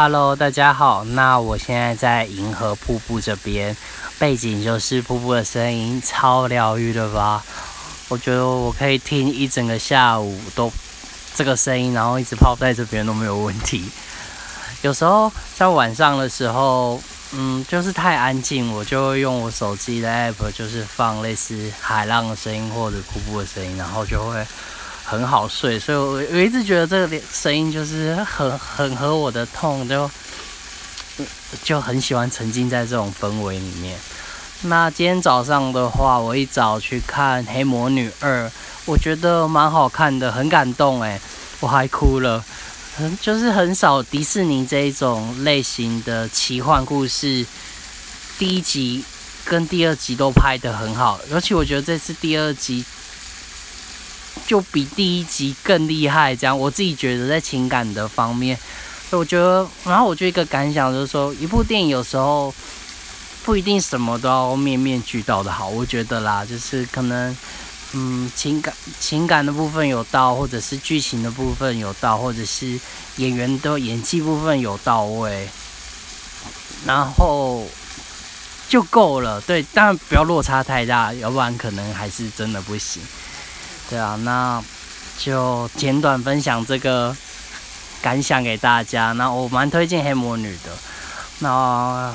Hello，大家好。那我现在在银河瀑布这边，背景就是瀑布的声音，超疗愈的吧？我觉得我可以听一整个下午都这个声音，然后一直泡在这边都没有问题。有时候像晚上的时候，嗯，就是太安静，我就会用我手机的 app，就是放类似海浪的声音或者瀑布的声音，然后就会。很好睡，所以我我一直觉得这个声音就是很很合我的痛，就就很喜欢沉浸在这种氛围里面。那今天早上的话，我一早去看《黑魔女二》，我觉得蛮好看的，很感动哎，我还哭了。很就是很少迪士尼这一种类型的奇幻故事，第一集跟第二集都拍得很好，尤其我觉得这次第二集。就比第一集更厉害，这样我自己觉得在情感的方面，我觉得，然后我就一个感想就是说，一部电影有时候不一定什么都要面面俱到的好，我觉得啦，就是可能，嗯，情感情感的部分有到，或者是剧情的部分有到，或者是演员的演技部分有到位，然后就够了，对，但不要落差太大，要不然可能还是真的不行。对啊，那就简短分享这个感想给大家。那我蛮推荐黑魔女的，那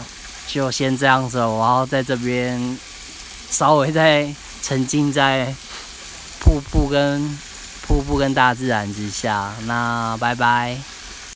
就先这样子，我要在这边稍微再沉浸在瀑布跟瀑布跟大自然之下。那拜拜。